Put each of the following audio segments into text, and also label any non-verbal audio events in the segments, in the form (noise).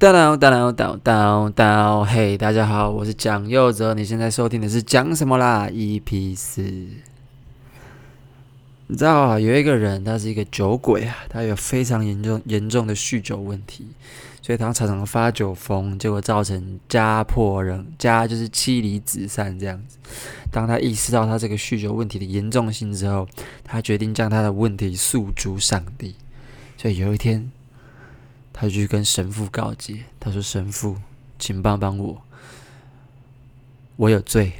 叨叨叨叨叨叨，嘿，大家好，我是蒋佑哲，你现在收听的是讲什么啦？EP 四，你知道啊，有一个人，他是一个酒鬼啊，他有非常严重严重的酗酒问题，所以他常常发酒疯，结果造成家破人家就是妻离子散这样子。当他意识到他这个酗酒问题的严重性之后，他决定将他的问题诉诸上帝。所以有一天。他就去跟神父告解，他说：“神父，请帮帮我，我有罪。”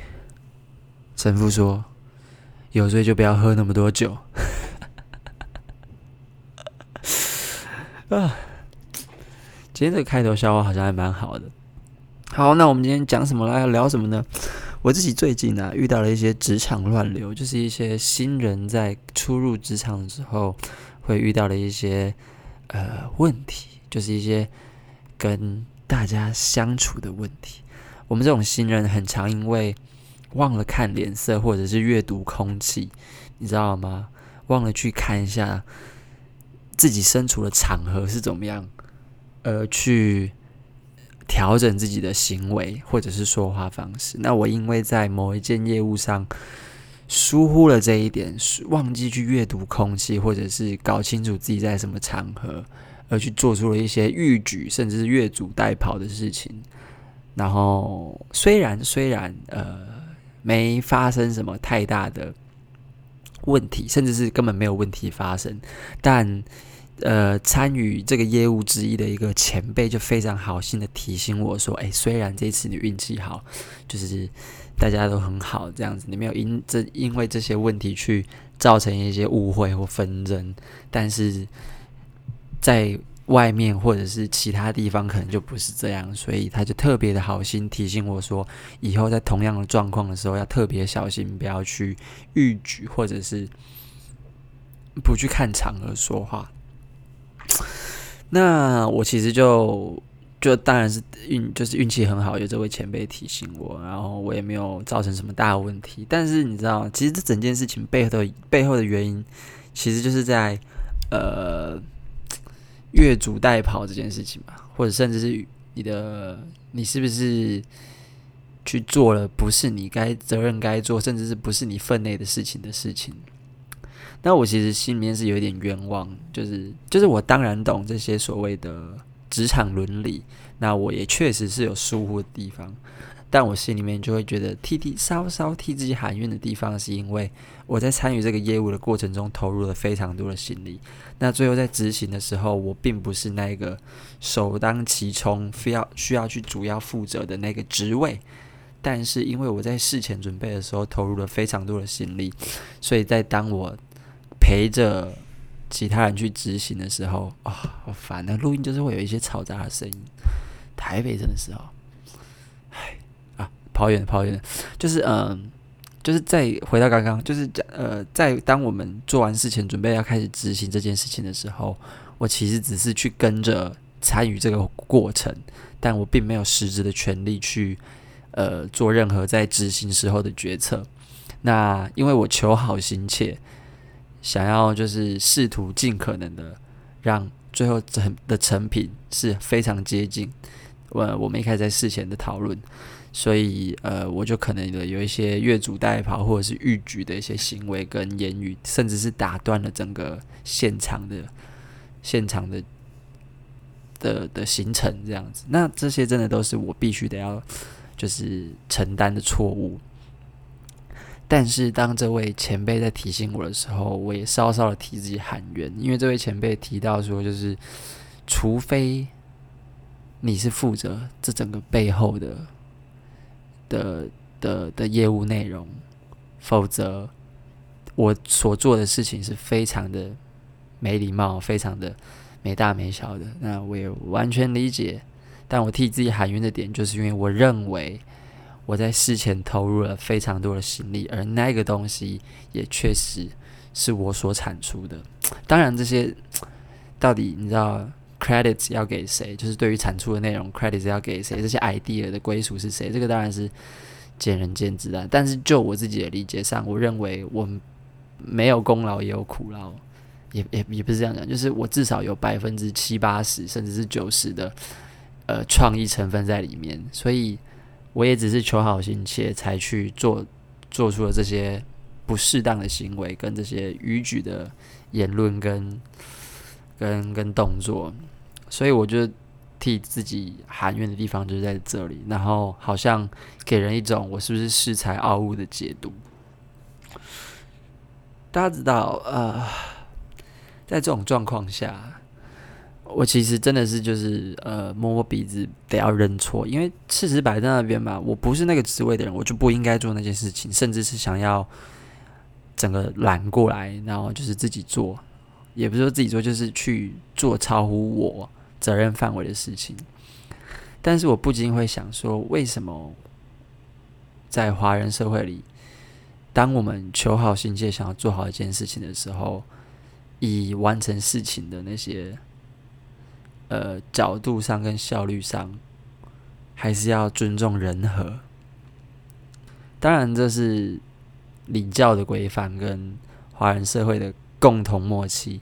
神父说：“有罪就不要喝那么多酒。(laughs) ”啊，今天这个开头笑话好像还蛮好的。好，那我们今天讲什么来？要聊什么呢？我自己最近啊，遇到了一些职场乱流，就是一些新人在初入职场的时候会遇到的一些呃问题。就是一些跟大家相处的问题。我们这种新人很常因为忘了看脸色，或者是阅读空气，你知道吗？忘了去看一下自己身处的场合是怎么样，而去调整自己的行为或者是说话方式。那我因为在某一件业务上疏忽了这一点，忘记去阅读空气，或者是搞清楚自己在什么场合。而去做出了一些逾矩，甚至是越俎代庖的事情。然后虽然虽然呃没发生什么太大的问题，甚至是根本没有问题发生，但呃参与这个业务之一的一个前辈就非常好心的提醒我说：“哎，虽然这次你运气好，就是大家都很好这样子，你没有因这因为这些问题去造成一些误会或纷争，但是。”在外面或者是其他地方，可能就不是这样，所以他就特别的好心提醒我说，以后在同样的状况的时候要特别小心，不要去逾矩，或者是不去看场合说话。(tsk) 那我其实就就当然是运，就是运气很好，有这位前辈提醒我，然后我也没有造成什么大问题。但是你知道，其实这整件事情背后的背后的原因，其实就是在呃。越俎代庖这件事情吧，或者甚至是你的，你是不是去做了不是你该责任该做，甚至是不是你分内的事情的事情？那我其实心里面是有点冤枉，就是就是我当然懂这些所谓的职场伦理，那我也确实是有疏忽的地方。但我心里面就会觉得替替稍稍替自己喊冤的地方，是因为我在参与这个业务的过程中投入了非常多的心力。那最后在执行的时候，我并不是那个首当其冲、非要需要去主要负责的那个职位。但是因为我在事前准备的时候投入了非常多的心力，所以在当我陪着其他人去执行的时候，啊、好烦啊！录音就是会有一些嘈杂的声音。台北真的是哦。跑远跑远，就是嗯、就是再回到刚刚，就是呃，在当我们做完事前准备要开始执行这件事情的时候，我其实只是去跟着参与这个过程，但我并没有实质的权利去呃做任何在执行时候的决策。那因为我求好心切，想要就是试图尽可能的让最后成的成品是非常接近我我们一开始在事前的讨论。所以，呃，我就可能有一些越俎代庖或者是逾矩的一些行为跟言语，甚至是打断了整个现场的现场的的的行程这样子。那这些真的都是我必须得要就是承担的错误。但是，当这位前辈在提醒我的时候，我也稍稍的替自己喊冤，因为这位前辈提到说，就是除非你是负责这整个背后的。的的的业务内容，否则我所做的事情是非常的没礼貌，非常的没大没小的。那我也完全理解，但我替自己喊冤的点，就是因为我认为我在事前投入了非常多的心力，而那个东西也确实是我所产出的。当然，这些到底你知道？credits 要给谁？就是对于产出的内容，credits 要给谁？这些 idea 的归属是谁？这个当然是见仁见智的。但是就我自己的理解上，我认为我没有功劳也有苦劳，也也也不是这样讲，就是我至少有百分之七八十，甚至是九十的呃创意成分在里面，所以我也只是求好心切才去做做出了这些不适当的行为跟这些逾矩的言论跟跟跟动作，所以我就。替自己含冤的地方就是在这里，然后好像给人一种我是不是恃才傲物的解读。大家知道，呃，在这种状况下，我其实真的是就是呃摸摸鼻子得要认错，因为事实摆在那边嘛，我不是那个职位的人，我就不应该做那件事情，甚至是想要整个揽过来，然后就是自己做，也不是说自己做，就是去做超乎我。责任范围的事情，但是我不禁会想说，为什么在华人社会里，当我们求好心切想要做好一件事情的时候，以完成事情的那些呃角度上跟效率上，还是要尊重人和。当然，这是礼教的规范跟华人社会的共同默契。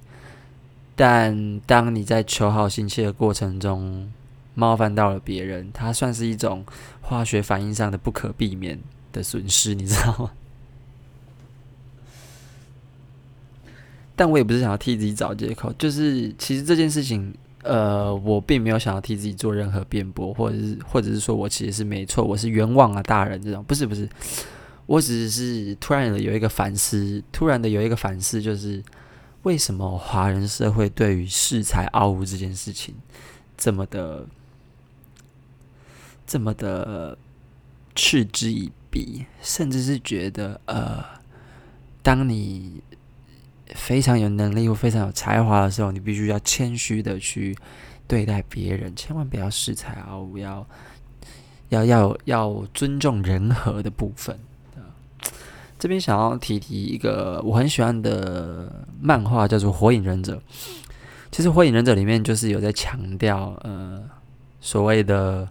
但当你在求好心切的过程中冒犯到了别人，它算是一种化学反应上的不可避免的损失，你知道吗？(laughs) 但我也不是想要替自己找借口，就是其实这件事情，呃，我并没有想要替自己做任何辩驳，或者是或者是说我其实是没错，我是冤枉啊，大人这种，不是不是，我只是突然的有一个反思，突然的有一个反思，就是。为什么华人社会对于恃才傲物这件事情这么的、这么的嗤之以鼻，甚至是觉得呃，当你非常有能力或非常有才华的时候，你必须要谦虚的去对待别人，千万不要恃才傲物，要要要要尊重人和的部分。这边想要提提一个我很喜欢的漫画，叫做《火影忍者》。其实《火影忍者》里面就是有在强调，呃，所谓的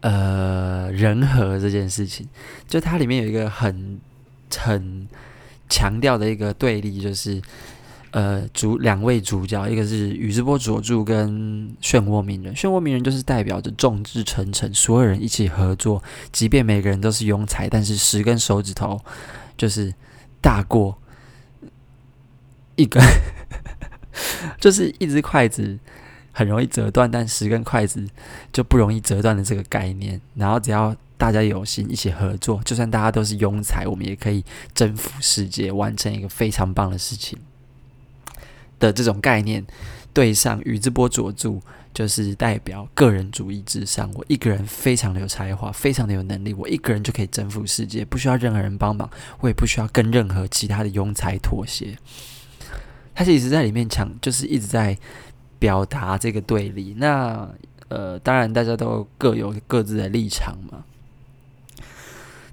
呃人和这件事情。就它里面有一个很很强调的一个对立，就是呃主两位主角，一个是宇智波佐助跟漩涡鸣人。漩涡鸣人就是代表着众志成城，所有人一起合作，即便每个人都是庸才，但是十根手指头。就是大过一根，(laughs) 就是一只筷子很容易折断，但十根筷子就不容易折断的这个概念。然后只要大家有心一起合作，就算大家都是庸才，我们也可以征服世界，完成一个非常棒的事情的这种概念。对上宇智波佐助，就是代表个人主义至上。我一个人非常的有才华，非常的有能力，我一个人就可以征服世界，不需要任何人帮忙，我也不需要跟任何其他的庸才妥协。他其实在里面讲，就是一直在表达这个对立。那呃，当然大家都各有各自的立场嘛。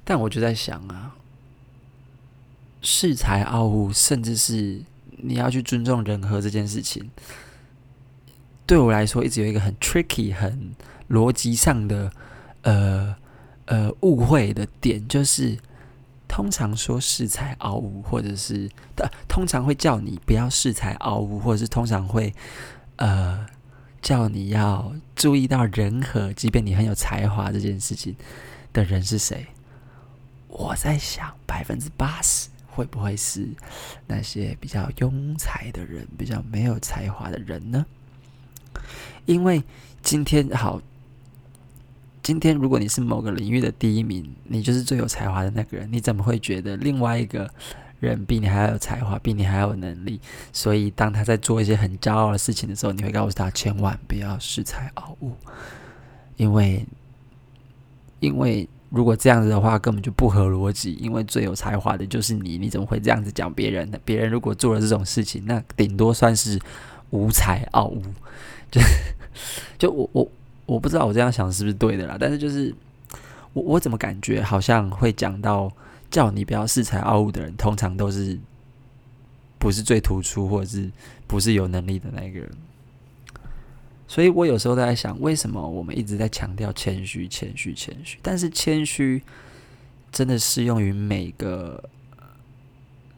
但我就在想啊，恃才傲物，甚至是你要去尊重人和这件事情。对我来说，一直有一个很 tricky、很逻辑上的呃呃误会的点，就是通常说恃才傲物，或者是的，通常会叫你不要恃才傲物，或者是通常会呃叫你要注意到人和，即便你很有才华这件事情的人是谁？我在想，百分之八十会不会是那些比较庸才的人，比较没有才华的人呢？因为今天好，今天如果你是某个领域的第一名，你就是最有才华的那个人，你怎么会觉得另外一个人比你还要有才华，比你还有能力？所以当他在做一些很骄傲的事情的时候，你会告诉他千万不要恃才傲物，因为因为如果这样子的话，根本就不合逻辑。因为最有才华的就是你，你怎么会这样子讲别人呢？别人如果做了这种事情，那顶多算是无才傲物。就 (laughs) 就我我我不知道我这样想是不是对的啦，但是就是我我怎么感觉好像会讲到叫你不要恃才傲物的人，通常都是不是最突出或者是不是有能力的那个人。所以我有时候都在想，为什么我们一直在强调谦虚、谦虚、谦虚？但是谦虚真的适用于每个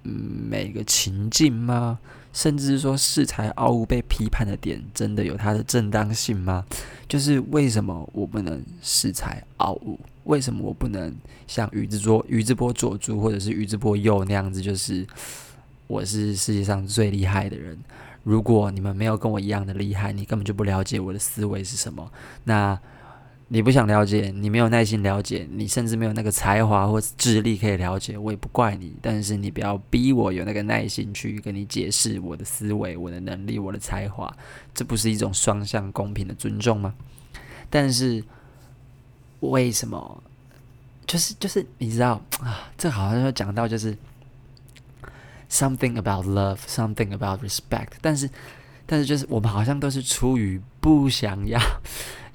每个情境吗？甚至是说恃才傲物被批判的点，真的有它的正当性吗？就是为什么我不能恃才傲物？为什么我不能像宇智波宇智波佐助或者是宇智波鼬那样子？就是我是世界上最厉害的人。如果你们没有跟我一样的厉害，你根本就不了解我的思维是什么。那你不想了解，你没有耐心了解，你甚至没有那个才华或智力可以了解，我也不怪你。但是你不要逼我有那个耐心去跟你解释我的思维、我的能力、我的才华，这不是一种双向公平的尊重吗？但是为什么？就是就是你知道啊，这好像要讲到就是 something about love, something about respect，但是但是就是我们好像都是出于不想要。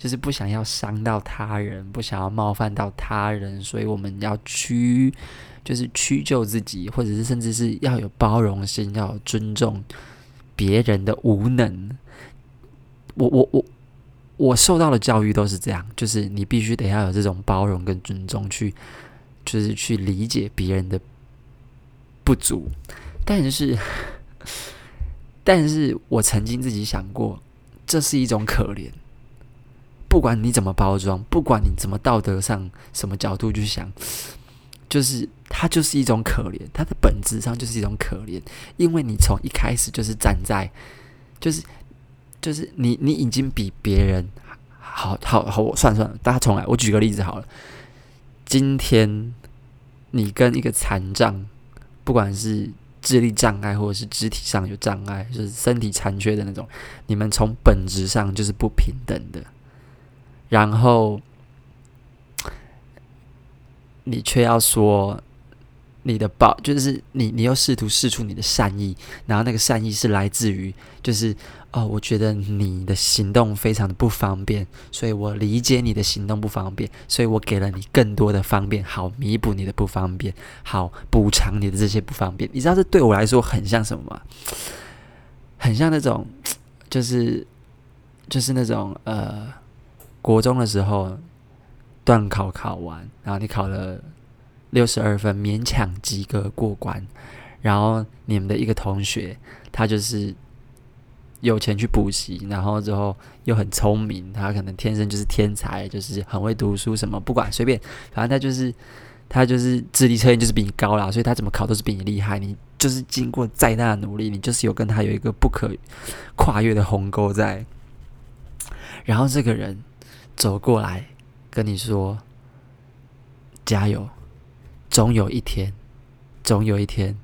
就是不想要伤到他人，不想要冒犯到他人，所以我们要屈，就是屈就自己，或者是甚至是要有包容心，要有尊重别人的无能。我我我我受到的教育都是这样，就是你必须得要有这种包容跟尊重，去就是去理解别人的不足。但是，但是我曾经自己想过，这是一种可怜。不管你怎么包装，不管你怎么道德上什么角度去想，就是它就是一种可怜，它的本质上就是一种可怜，因为你从一开始就是站在，就是就是你你已经比别人好好好，我算算了，大家重来，我举个例子好了，今天你跟一个残障，不管是智力障碍或者是肢体上有障碍，就是身体残缺的那种，你们从本质上就是不平等的。然后，你却要说你的报，就是你，你又试图试出你的善意，然后那个善意是来自于，就是哦，我觉得你的行动非常的不方便，所以我理解你的行动不方便，所以我给了你更多的方便，好弥补你的不方便，好补偿你的这些不方便。你知道这对我来说很像什么吗？很像那种，(tsk) 就是，就是那种呃。国中的时候，段考考完，然后你考了六十二分，勉强及格过关。然后你们的一个同学，他就是有钱去补习，然后之后又很聪明，他可能天生就是天才，就是很会读书，什么不管随便，反正他就是他就是智力测验就是比你高啦，所以他怎么考都是比你厉害。你就是经过再大的努力，你就是有跟他有一个不可跨越的鸿沟在。然后这个人。走过来跟你说：“加油，总有一天，总有一天，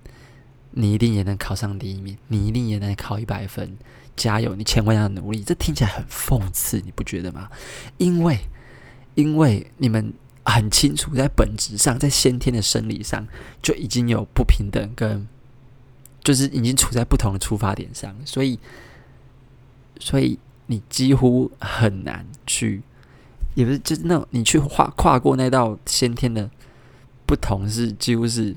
你一定也能考上第一名，你一定也能考一百分。加油，你千万要努力。”这听起来很讽刺，你不觉得吗？因为，因为你们很清楚，在本质上，在先天的生理上就已经有不平等，跟就是已经处在不同的出发点上，所以，所以你几乎很难去。也不是，就是那种你去跨跨过那道先天的不同，是几乎是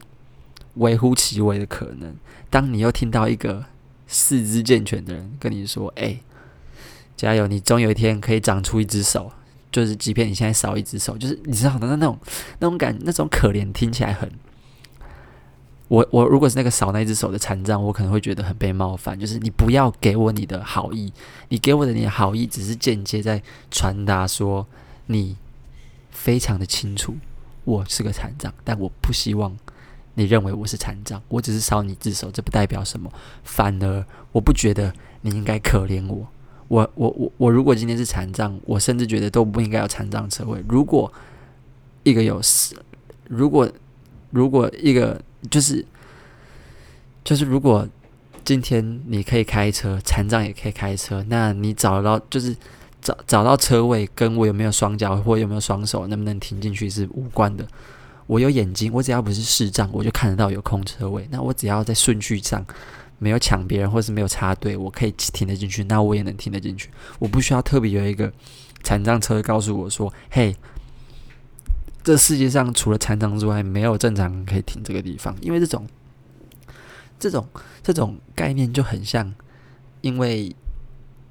微乎其微的可能。当你又听到一个四肢健全的人跟你说：“哎、加油，你终有一天可以长出一只手。”就是，即便你现在少一只手，就是你知道的那那种那种感，那种可怜，听起来很……我我如果是那个少那一只手的残障，我可能会觉得很被冒犯。就是你不要给我你的好意，你给我的你的好意，只是间接在传达说。你非常的清楚，我是个残障，但我不希望你认为我是残障。我只是烧你自首，这不代表什么。反而，我不觉得你应该可怜我。我我我我，如果今天是残障，我甚至觉得都不应该有残障车位。如果一个有事，如果如果一个就是就是，如果今天你可以开车，残障也可以开车，那你找到就是。找找到车位跟我有没有双脚或有没有双手，能不能停进去是无关的。我有眼睛，我只要不是视障，我就看得到有空车位。那我只要在顺序上没有抢别人，或是没有插队，我可以停得进去，那我也能停得进去。我不需要特别有一个残障车告诉我说：“嘿，这世界上除了残障之外，没有正常人可以停这个地方。”因为这种这种这种概念就很像，因为。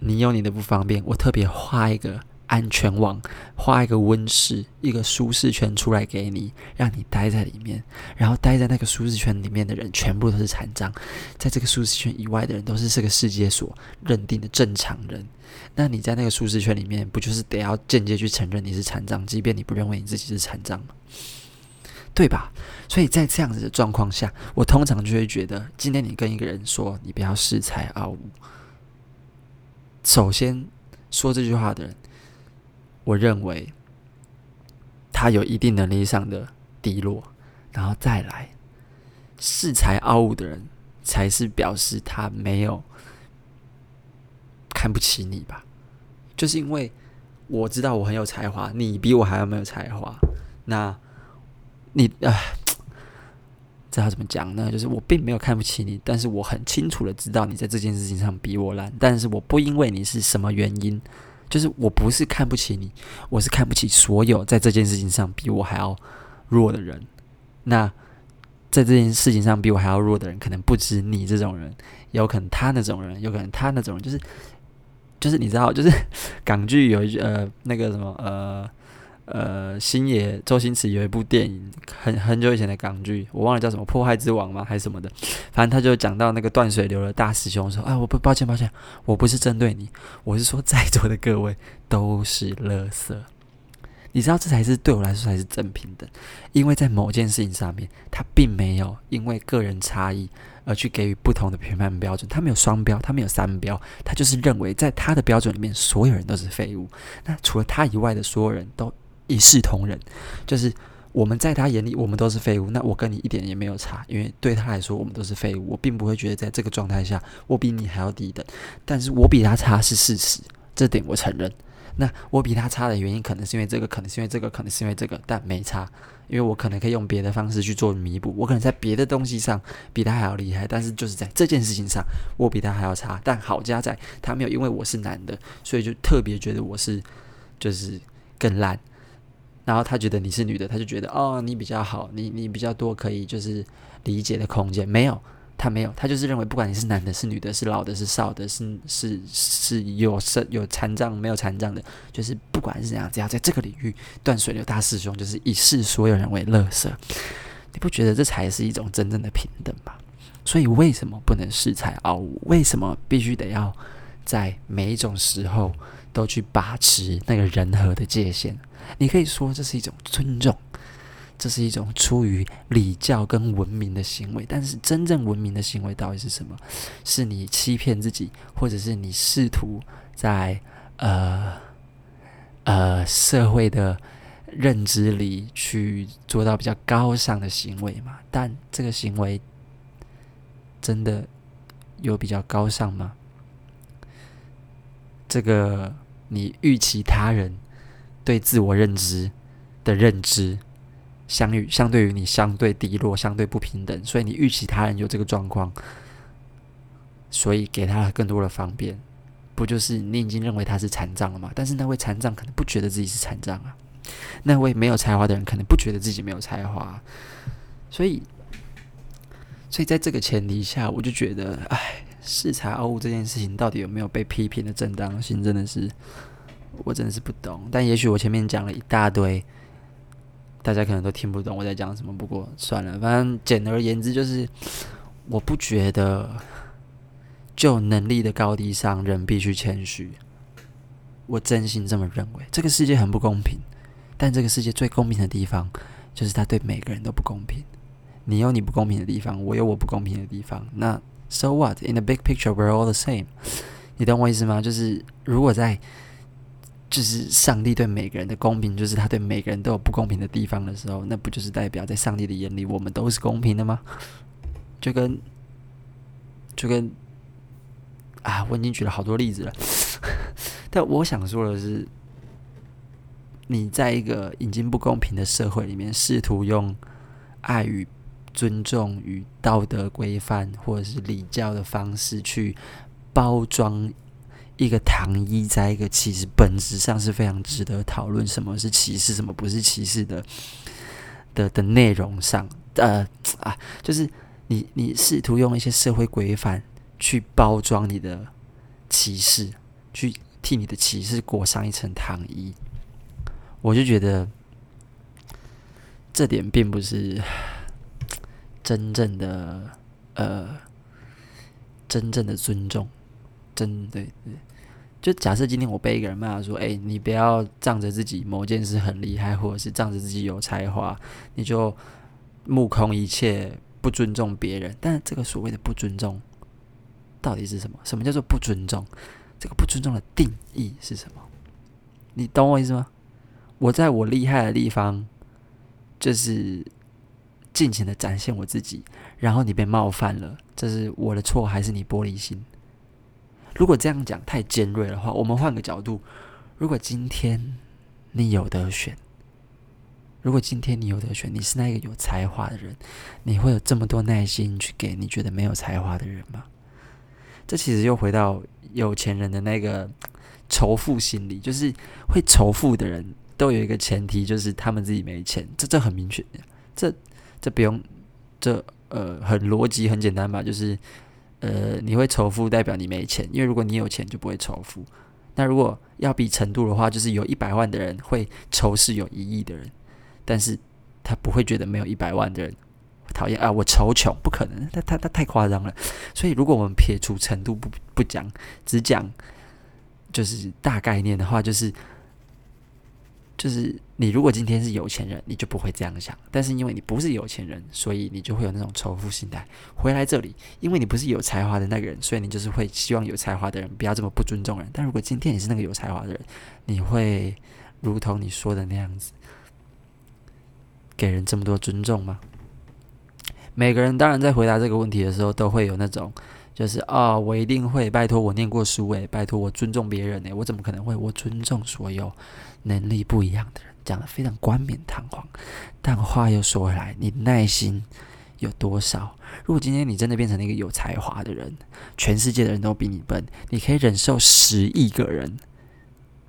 你有你的不方便，我特别画一个安全网，画一个温室，一个舒适圈出来给你，让你待在里面。然后待在那个舒适圈里面的人，全部都是残障；在这个舒适圈以外的人，都是这个世界所认定的正常人。那你在那个舒适圈里面，不就是得要间接去承认你是残障，即便你不认为你自己是残障吗？对吧？所以在这样子的状况下，我通常就会觉得，今天你跟一个人说你不要恃才傲物，首先说这句话的人，我认为他有一定能力上的低落，然后再来恃才傲物的人，才是表示他没有看不起你吧？就是因为我知道我很有才华，你比我还要没有才华，那。你啊，这要怎么讲呢？就是我并没有看不起你，但是我很清楚的知道你在这件事情上比我烂。但是我不因为你是什么原因，就是我不是看不起你，我是看不起所有在这件事情上比我还要弱的人。那在这件事情上比我还要弱的人，可能不止你这种人，有可能他那种人，有可能他那种人，就是就是你知道，就是 (laughs) 港剧有一句呃那个什么呃。呃，星爷周星驰有一部电影，很很久以前的港剧，我忘了叫什么《破坏之王》吗？还是什么的？反正他就讲到那个断水流的大师兄说：“哎，我不抱歉，抱歉，我不是针对你，我是说在座的各位都是垃圾。你知道这才是对我来说才是正平等，因为在某件事情上面，他并没有因为个人差异而去给予不同的评判标准，他没有双标，他没有三标，他就是认为在他的标准里面，所有人都是废物。那除了他以外的所有人都。”一视同仁，就是我们在他眼里，我们都是废物。那我跟你一点也没有差，因为对他来说，我们都是废物。我并不会觉得在这个状态下，我比你还要低等。但是我比他差是事实，这点我承认。那我比他差的原因，可能是因为这个，可能是因为这个，可能是因为这个，但没差，因为我可能可以用别的方式去做弥补。我可能在别的东西上比他还要厉害，但是就是在这件事情上，我比他还要差。但好家在，他没有因为我是男的，所以就特别觉得我是就是更烂。然后他觉得你是女的，他就觉得哦，你比较好，你你比较多可以就是理解的空间。没有，他没有，他就是认为不管你是男的、是女的、是老的、是少的、是是是有身有残障、没有残障的，就是不管是怎样，只要在这个领域断水流大师兄就是以视所有人为乐色。你不觉得这才是一种真正的平等吗？所以为什么不能恃才傲物？为什么必须得要在每一种时候都去把持那个人和的界限？你可以说这是一种尊重，这是一种出于礼教跟文明的行为。但是真正文明的行为到底是什么？是你欺骗自己，或者是你试图在呃呃社会的认知里去做到比较高尚的行为嘛？但这个行为真的有比较高尚吗？这个你预期他人。对自我认知的认知，相与相对于你相对低落、相对不平等，所以你预期他人有这个状况，所以给他更多的方便，不就是你已经认为他是残障了吗？但是那位残障可能不觉得自己是残障啊，那位没有才华的人可能不觉得自己没有才华，所以，所以在这个前提下，我就觉得，哎，恃才傲物这件事情到底有没有被批评的正当性，真的是。我真的是不懂，但也许我前面讲了一大堆，大家可能都听不懂我在讲什么。不过算了，反正简而言之就是，我不觉得就能力的高低上人必须谦虚。我真心这么认为。这个世界很不公平，但这个世界最公平的地方就是它对每个人都不公平。你有你不公平的地方，我有我不公平的地方。那 So what? In the big picture, we're all the same。你懂我意思吗？就是如果在就是上帝对每个人的公平，就是他对每个人都有不公平的地方的时候，那不就是代表在上帝的眼里，我们都是公平的吗？就跟就跟啊，我已经举了好多例子了，(laughs) 但我想说的是，你在一个已经不公平的社会里面，试图用爱与尊重与道德规范或者是礼教的方式去包装。一个糖衣，在一个其实本质上是非常值得讨论什么是歧视，什么不是歧视的的的内容上，呃啊，就是你你试图用一些社会规范去包装你的歧视，去替你的歧视裹上一层糖衣。我就觉得这点并不是真正的呃真正的尊重，真对对。就假设今天我被一个人骂说：“哎，你不要仗着自己某件事很厉害，或者是仗着自己有才华，你就目空一切，不尊重别人。”但这个所谓的不尊重到底是什么？什么叫做不尊重？这个不尊重的定义是什么？你懂我意思吗？我在我厉害的地方，就是尽情的展现我自己，然后你被冒犯了，这是我的错还是你玻璃心？如果这样讲太尖锐的话，我们换个角度。如果今天你有得选，如果今天你有得选，你是那个有才华的人，你会有这么多耐心去给你觉得没有才华的人吗？这其实又回到有钱人的那个仇富心理，就是会仇富的人都有一个前提，就是他们自己没钱。这这很明确，这这不用，这呃很逻辑很简单吧？就是。呃，你会仇富代表你没钱，因为如果你有钱就不会仇富。那如果要比程度的话，就是有一百万的人会仇视有一亿的人，但是他不会觉得没有一百万的人讨厌啊，我仇穷不可能，他他他太夸张了。所以如果我们撇除程度不不讲，只讲就是大概念的话，就是。就是你如果今天是有钱人，你就不会这样想。但是因为你不是有钱人，所以你就会有那种仇富心态。回来这里，因为你不是有才华的那个人，所以你就是会希望有才华的人不要这么不尊重人。但如果今天你是那个有才华的人，你会如同你说的那样子，给人这么多尊重吗？每个人当然在回答这个问题的时候，都会有那种。就是、哦，我一定会拜托我念过书诶，拜托我尊重别人诶，我怎么可能会？我尊重所有能力不一样的人，讲的非常冠冕堂皇。但话又说回来，你耐心有多少？如果今天你真的变成了一个有才华的人，全世界的人都比你笨，你可以忍受十亿个人，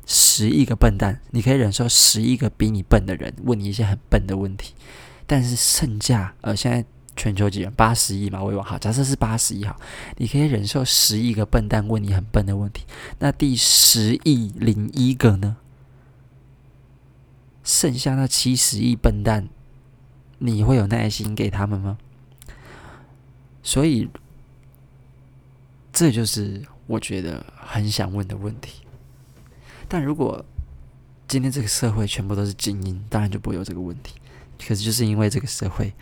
十亿个笨蛋，你可以忍受十亿个比你笨的人问你一些很笨的问题，但是剩下呃现在。全球几人？八十亿嘛，我也忘好。假设是八十亿好，你可以忍受十亿个笨蛋问你很笨的问题，那第十亿零一个呢？剩下那七十亿笨蛋，你会有耐心给他们吗？所以，这就是我觉得很想问的问题。但如果今天这个社会全部都是精英，当然就不会有这个问题。可是，就是因为这个社会。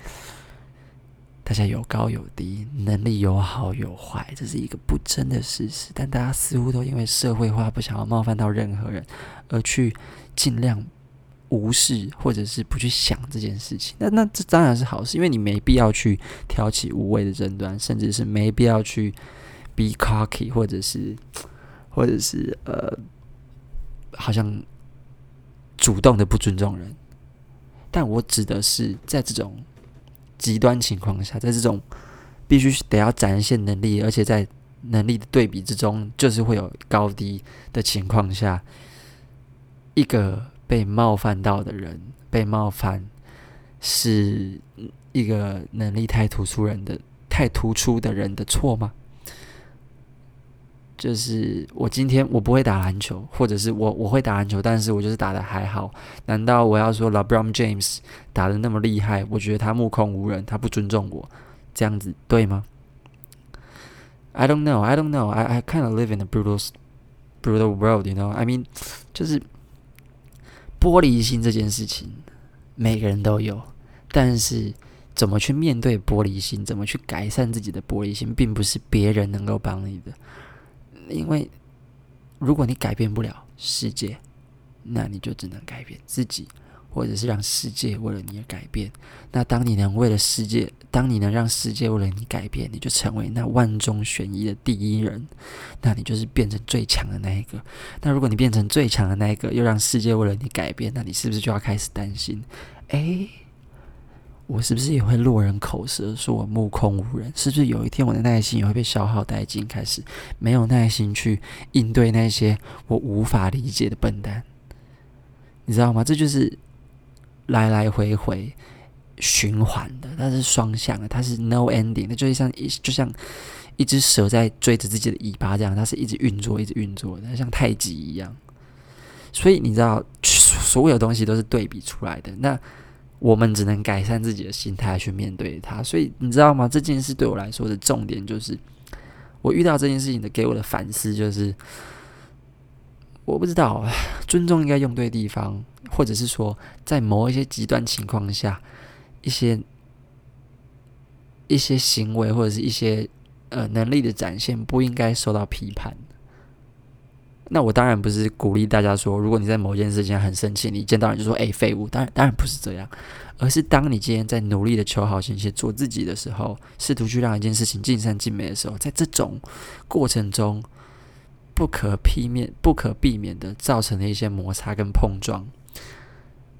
大家有高有低，能力有好有坏，这是一个不争的事实。但大家似乎都因为社会化，不想要冒犯到任何人，而去尽量无视或者是不去想这件事情。那那这当然是好事，因为你没必要去挑起无谓的争端，甚至是没必要去 be cocky，或者是或者是呃，好像主动的不尊重人。但我指的是在这种。极端情况下，在这种必须得要展现能力，而且在能力的对比之中，就是会有高低的情况下，一个被冒犯到的人被冒犯，是一个能力太突出人的太突出的人的错吗？就是我今天我不会打篮球，或者是我我会打篮球，但是我就是打得还好。难道我要说 LeBron James 打得那么厉害，我觉得他目空无人，他不尊重我，这样子对吗？I don't know, I don't know. I I kind of live in a brutal, brutal world, you know. I mean，就是玻璃心这件事情，每个人都有，但是怎么去面对玻璃心，怎么去改善自己的玻璃心，并不是别人能够帮你的。因为，如果你改变不了世界，那你就只能改变自己，或者是让世界为了你而改变。那当你能为了世界，当你能让世界为了你改变，你就成为那万中选一的第一人，那你就是变成最强的那一个。那如果你变成最强的那一个，又让世界为了你改变，那你是不是就要开始担心？诶。我是不是也会落人口舌，说我目空无人？是不是有一天我的耐心也会被消耗殆尽，开始没有耐心去应对那些我无法理解的笨蛋？你知道吗？这就是来来回回循环的，它是双向的，它是 no ending，它就像一就像一只蛇在追着自己的尾巴，这样它是一直运作，一直运作的，像太极一样。所以你知道，所有东西都是对比出来的。那我们只能改善自己的心态去面对它。所以你知道吗？这件事对我来说的重点就是，我遇到这件事情的给我的反思就是，我不知道尊重应该用对地方，或者是说，在某一些极端情况下，一些一些行为或者是一些呃能力的展现，不应该受到批判。那我当然不是鼓励大家说，如果你在某件事情很生气，你见到人就说“哎、废物”。当然，当然不是这样，而是当你今天在努力的求好心切、做自己的时候，试图去让一件事情尽善尽美的时候，在这种过程中，不可避免、不可避免的造成了一些摩擦跟碰撞。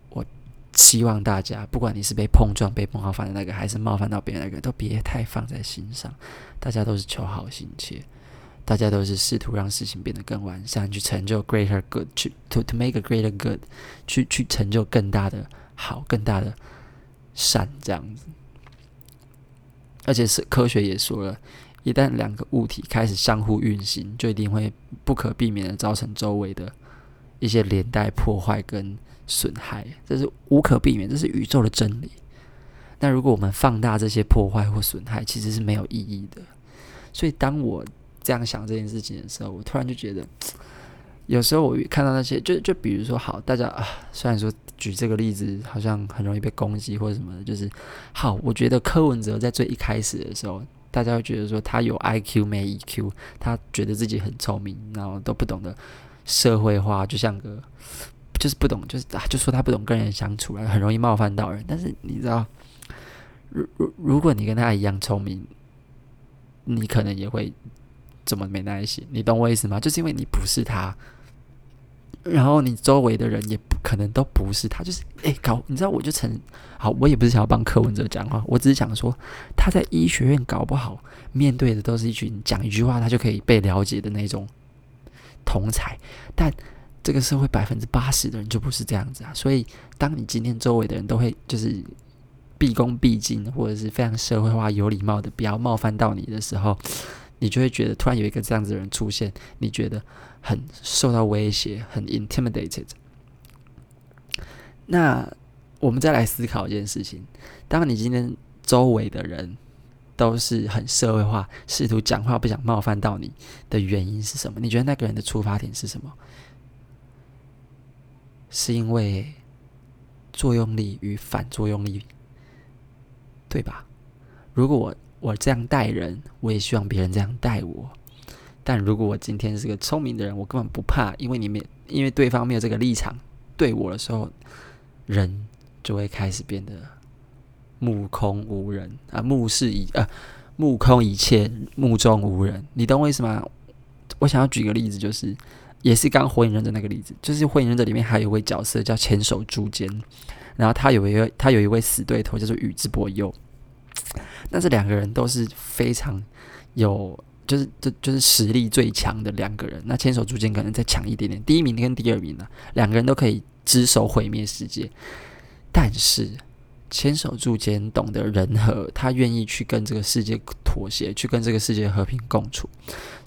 我希望大家，不管你是被碰撞、被冒犯的那个，还是冒犯到别人那个，都别太放在心上。大家都是求好心切。大家都是试图让事情变得更完善，去成就 greater good，去 to to make a greater good，去去成就更大的好、更大的善，这样子。而且是科学也说了，一旦两个物体开始相互运行，就一定会不可避免的造成周围的一些连带破坏跟损害，这是无可避免，这是宇宙的真理。那如果我们放大这些破坏或损害，其实是没有意义的。所以当我这样想这件事情的时候，我突然就觉得，(tsk) 有时候我看到那些，就就比如说，好，大家啊，虽然说举这个例子好像很容易被攻击或者什么的，就是好，我觉得柯文哲在最一开始的时候，大家会觉得说他有 IQ 没 EQ，他觉得自己很聪明，然后都不懂得社会化，就像个就是不懂，就是啊，就说他不懂跟人相处，很容易冒犯到人。但是你知道，如如如果你跟他一样聪明，你可能也会。怎么没耐心？你懂我意思吗？就是因为你不是他，然后你周围的人也不可能都不是他。就是哎，搞你知道，我就成好，我也不是想要帮柯文哲讲话，我只是想说他在医学院搞不好，面对的都是一群讲一句话他就可以被了解的那种同才，但这个社会百分之八十的人就不是这样子啊。所以，当你今天周围的人都会就是毕恭毕敬，或者是非常社会化、有礼貌的，不要冒犯到你的时候。你就会觉得突然有一个这样子的人出现，你觉得很受到威胁，很 intimidated。那我们再来思考一件事情：当你今天周围的人都是很社会化，试图讲话不想冒犯到你的原因是什么？你觉得那个人的出发点是什么？是因为作用力与反作用力，对吧？如果我。我这样待人，我也希望别人这样待我。但如果我今天是个聪明的人，我根本不怕，因为你没，因为对方没有这个立场对我的时候，人就会开始变得目空无人啊，目视一啊，目空一切，目中无人。你懂我意思吗？我想要举个例子，就是也是刚《火影忍者》那个例子，就是《火影忍者》里面还有一位角色叫千手柱间，然后他有一位他有一位死对头叫做宇智波鼬。那这两个人都是非常有，就是就就是实力最强的两个人。那千手柱间可能再强一点点，第一名跟第二名呢，两个人都可以只手毁灭世界。但是千手柱间懂得人和，他愿意去跟这个世界妥协，去跟这个世界和平共处。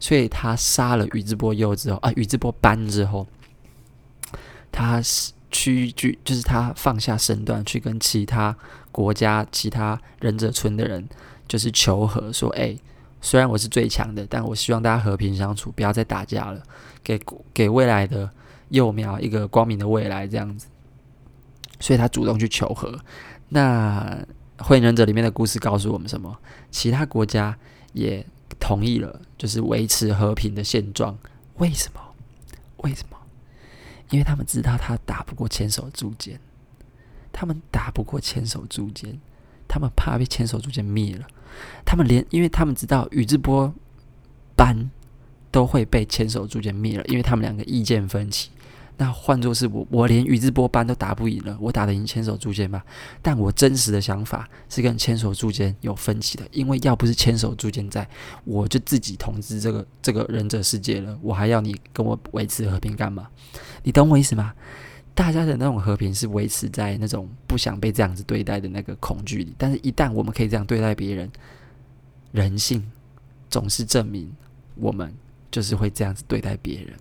所以他杀了宇智波鼬之后啊，宇智波斑之后，他是。屈居就是他放下身段去跟其他国家、其他忍者村的人就是求和，说：“哎，虽然我是最强的，但我希望大家和平相处，不要再打架了，给给未来的幼苗一个光明的未来。”这样子，所以他主动去求和。那《火影忍者》里面的故事告诉我们什么？其他国家也同意了，就是维持和平的现状。为什么？为什么？因为他们知道他打不过千手柱间，他们打不过千手柱间，他们怕被千手柱间灭了。他们连，因为他们知道宇智波斑都会被千手柱间灭了，因为他们两个意见分歧。那换作是我，我连宇智波斑都打不赢了，我打得赢千手柱间吧？但我真实的想法是跟千手柱间有分歧的，因为要不是千手柱间在，我就自己统治这个这个忍者世界了，我还要你跟我维持和平干嘛？你懂我意思吗？大家的那种和平是维持在那种不想被这样子对待的那个恐惧里，但是一旦我们可以这样对待别人，人性总是证明我们就是会这样子对待别人，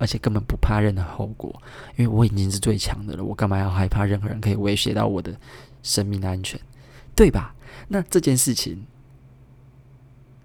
而且根本不怕任何后果，因为我已经是最强的了，我干嘛要害怕任何人可以威胁到我的生命的安全，对吧？那这件事情，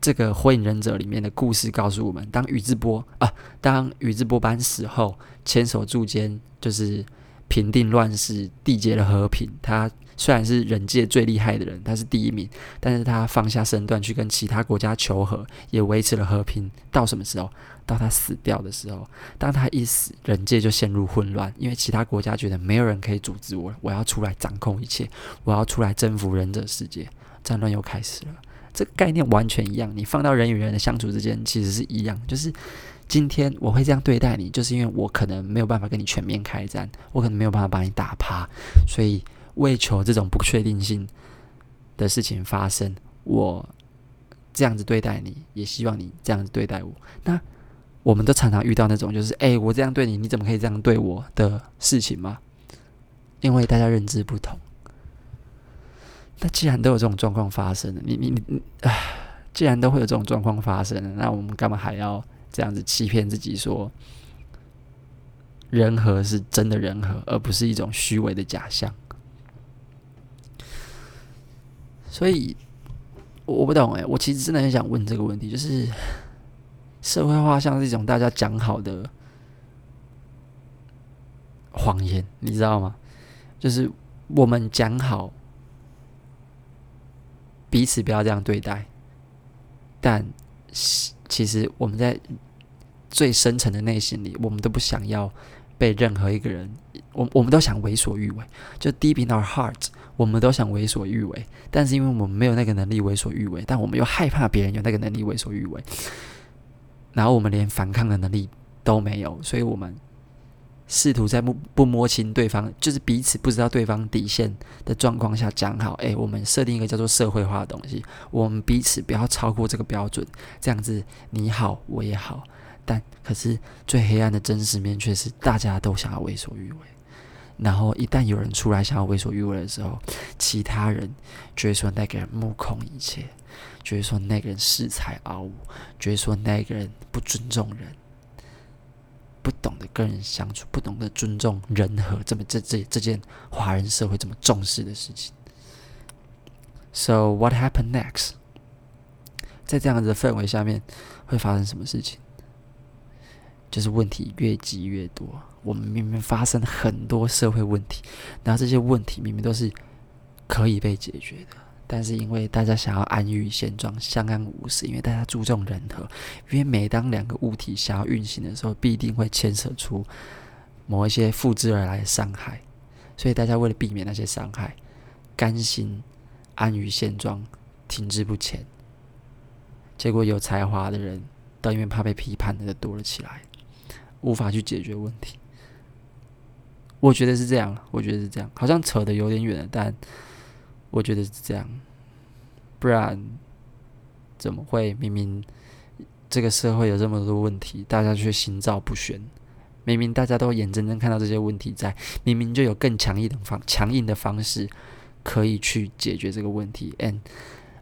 这个《火影忍者》里面的故事告诉我们，当宇智波啊，当宇智波斑死后，千手柱间就是平定乱世，缔结了和平，他。虽然是忍界最厉害的人，他是第一名，但是他放下身段去跟其他国家求和，也维持了和平。到什么时候？到他死掉的时候。当他一死，忍界就陷入混乱，因为其他国家觉得没有人可以阻止我，我要出来掌控一切，我要出来征服忍者世界。战乱又开始了。这个概念完全一样，你放到人与人的相处之间，其实是一样。就是今天我会这样对待你，就是因为我可能没有办法跟你全面开战，我可能没有办法把你打趴，所以。为求这种不确定性的事情发生，我这样子对待你，也希望你这样子对待我。那我们都常常遇到那种，就是哎、我这样对你，你怎么可以这样对我的事情吗？因为大家认知不同。那既然都有这种状况发生了，你你你，既然都会有这种状况发生了，那我们干嘛还要这样子欺骗自己说人和是真的人和，而不是一种虚伪的假象？所以我不懂哎，我其实真的很想问这个问题，就是社会化像是一种大家讲好的谎言，你知道吗？就是我们讲好彼此不要这样对待，但其实我们在最深层的内心里，我们都不想要被任何一个人，我我们都想为所欲为，就 deep in our hearts。我们都想为所欲为，但是因为我们没有那个能力为所欲为，但我们又害怕别人有那个能力为所欲为，然后我们连反抗的能力都没有，所以我们试图在不不摸清对方，就是彼此不知道对方底线的状况下讲好，哎，我们设定一个叫做社会化的东西，我们彼此不要超过这个标准，这样子你好我也好，但可是最黑暗的真实面却是大家都想要为所欲为。然后一旦有人出来想要为所欲为的时候，其他人就会说那个人目空一切，就会说那个人恃才傲物，就会说那个人不尊重人，不懂得跟人相处，不懂得尊重人和这么这这这件华人社会这么重视的事情。So what happened next？在这样子的氛围下面会发生什么事情？就是问题越积越多。我们明明发生很多社会问题，然后这些问题明明都是可以被解决的，但是因为大家想要安于现状、相安无事，因为大家注重人和，因为每当两个物体想要运行的时候，必定会牵扯出某一些复制而来的伤害，所以大家为了避免那些伤害，甘心安于现状、停滞不前，结果有才华的人都因为怕被批判的多了起来，无法去解决问题。我觉得是这样，我觉得是这样，好像扯得有点远了，但我觉得是这样，不然怎么会明明这个社会有这么多问题，大家却心照不宣？明明大家都眼睁睁看到这些问题在，明明就有更强硬的方强硬的方式可以去解决这个问题，and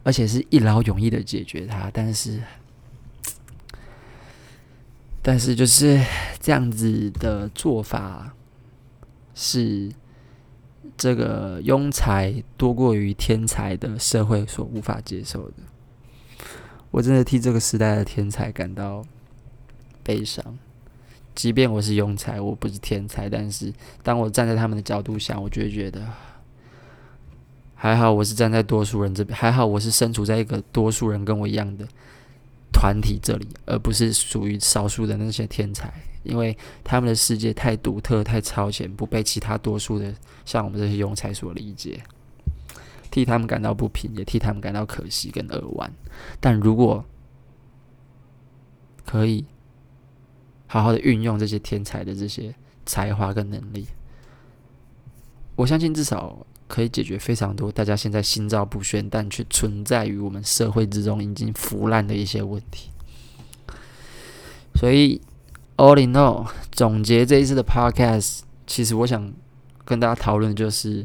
而且是一劳永逸的解决它，但是但是就是这样子的做法。是这个庸才多过于天才的社会所无法接受的。我真的替这个时代的天才感到悲伤。即便我是庸才，我不是天才，但是当我站在他们的角度想，我就会觉得还好，我是站在多数人这边，还好我是身处在一个多数人跟我一样的团体这里，而不是属于少数的那些天才。因为他们的世界太独特、太超前，不被其他多数的像我们这些庸才所理解，替他们感到不平，也替他们感到可惜跟扼腕。但如果可以好好的运用这些天才的这些才华跟能力，我相信至少可以解决非常多大家现在心照不宣，但却存在于我们社会之中已经腐烂的一些问题。所以。All in all，总结这一次的 podcast，其实我想跟大家讨论的就是，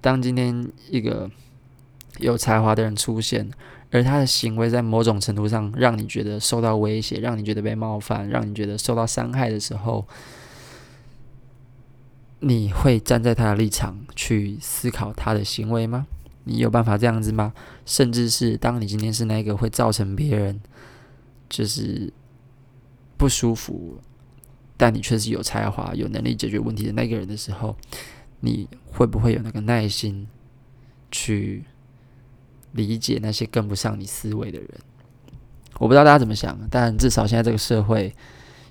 当今天一个有才华的人出现，而他的行为在某种程度上让你觉得受到威胁，让你觉得被冒犯，让你觉得受到伤害的时候，你会站在他的立场去思考他的行为吗？你有办法这样子吗？甚至是当你今天是那个会造成别人就是不舒服，但你却是有才华、有能力解决问题的那个人的时候，你会不会有那个耐心去理解那些跟不上你思维的人？我不知道大家怎么想，但至少现在这个社会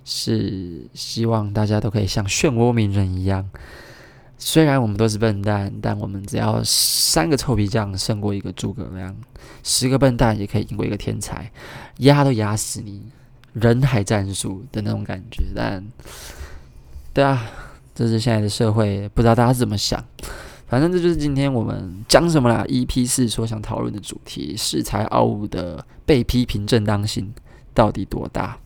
是希望大家都可以像漩涡鸣人一样。虽然我们都是笨蛋，但我们只要三个臭皮匠胜过一个诸葛亮，十个笨蛋也可以赢过一个天才，压都压死你，人海战术的那种感觉。但，对啊，这是现在的社会，不知道大家怎么想。反正这就是今天我们讲什么啦？EP 四所想讨论的主题：恃才傲物的被批评正当性到底多大？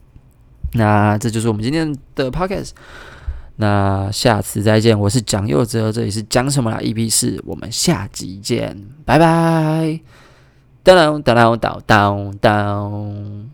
那这就是我们今天的 Podcast。那下次再见，我是蒋佑哲，这里是讲什么啦？EP 四，我们下集见，拜拜。当当当当当当。